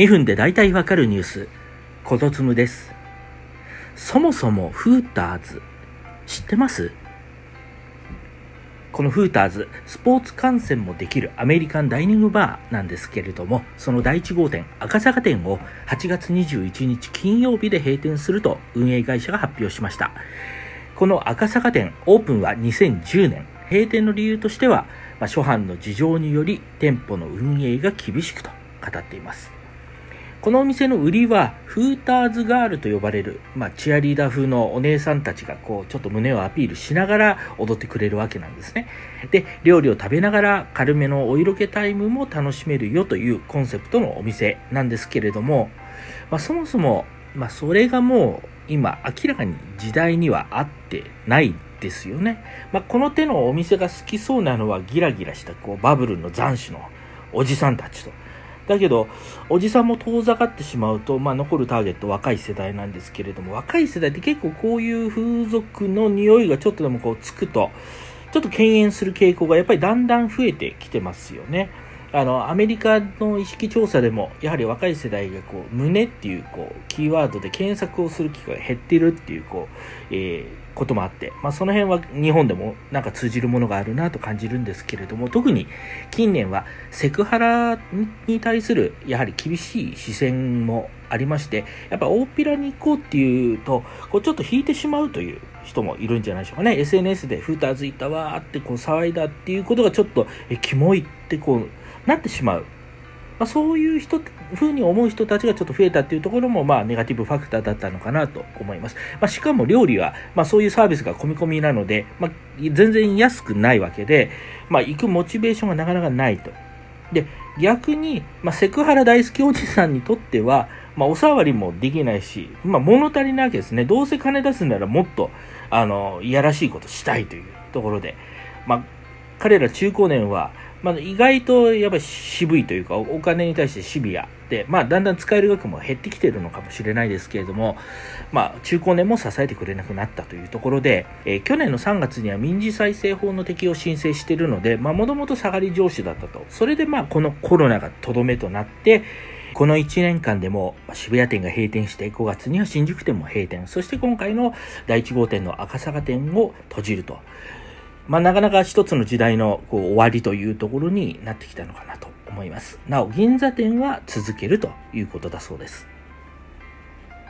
2分で大体わかるニュース、コトツムです。そもそもフーターズ、知ってます？このフーターズ、スポーツ観戦もできるアメリカンダイニングバーなんですけれども、その第1号店、赤坂店を8月21日金曜日で閉店すると運営会社が発表しました。この赤坂店、オープンは2010年。閉店の理由としては、まあ、初版の事情により店舗の運営が厳しくと語っています。このお店の売りは、フーターズガールと呼ばれる、まあ、チアリーダー風のお姉さんたちが、こう、ちょっと胸をアピールしながら踊ってくれるわけなんですね。で、料理を食べながら軽めのお色気タイムも楽しめるよというコンセプトのお店なんですけれども、まあ、そもそも、まあ、それがもう、今、明らかに時代には合ってないですよね。まあ、この手のお店が好きそうなのは、ギラギラした、こう、バブルの斬首のおじさんたちと。だけど、おじさんも遠ざかってしまうと、まあ、残るターゲット若い世代なんですけれども、若い世代って結構こういう風俗の匂いがちょっとでもこうつくと、ちょっと敬遠する傾向がやっぱりだんだん増えてきてますよね。あの、アメリカの意識調査でも、やはり若い世代がこう、胸っていうこう、キーワードで検索をする機会が減っているっていうこう、えー、こともあって、まあその辺は日本でもなんか通じるものがあるなと感じるんですけれども、特に近年はセクハラに対するやはり厳しい視線もありまして、やっぱ大っぴらに行こうっていうと、こうちょっと引いてしまうという人もいるんじゃないでしょうかね。SNS でフーターズいたわーってこう騒いだっていうことがちょっと、え、キモいってこう、なってしまう。まあ、そういう人、風に思う人たちがちょっと増えたっていうところも、まあ、ネガティブファクターだったのかなと思います。まあ、しかも料理は、まあ、そういうサービスが込み込みなので、まあ、全然安くないわけで、まあ、行くモチベーションがなかなかないと。で、逆に、まあ、セクハラ大好きおじさんにとっては、まあ、お触りもできないし、まあ、物足りないわけですね。どうせ金出すならもっと、あの、いやらしいことしたいというところで、まあ、彼ら中高年は、まあ、意外とやっぱ渋いというか、お金に対してシビアで、まあ、だんだん使える額も減ってきてるのかもしれないですけれども、まあ、中高年も支えてくれなくなったというところで、えー、去年の3月には民事再生法の適用を申請しているので、まあ、もともと下がり上司だったと。それで、まあ、このコロナがとどめとなって、この1年間でも渋谷店が閉店して5月には新宿店も閉店そして今回の第1号店の赤坂店を閉じるとまあ、なかなか一つの時代のこう終わりというところになってきたのかなと思います。なお、銀座店は続けるということだそうです。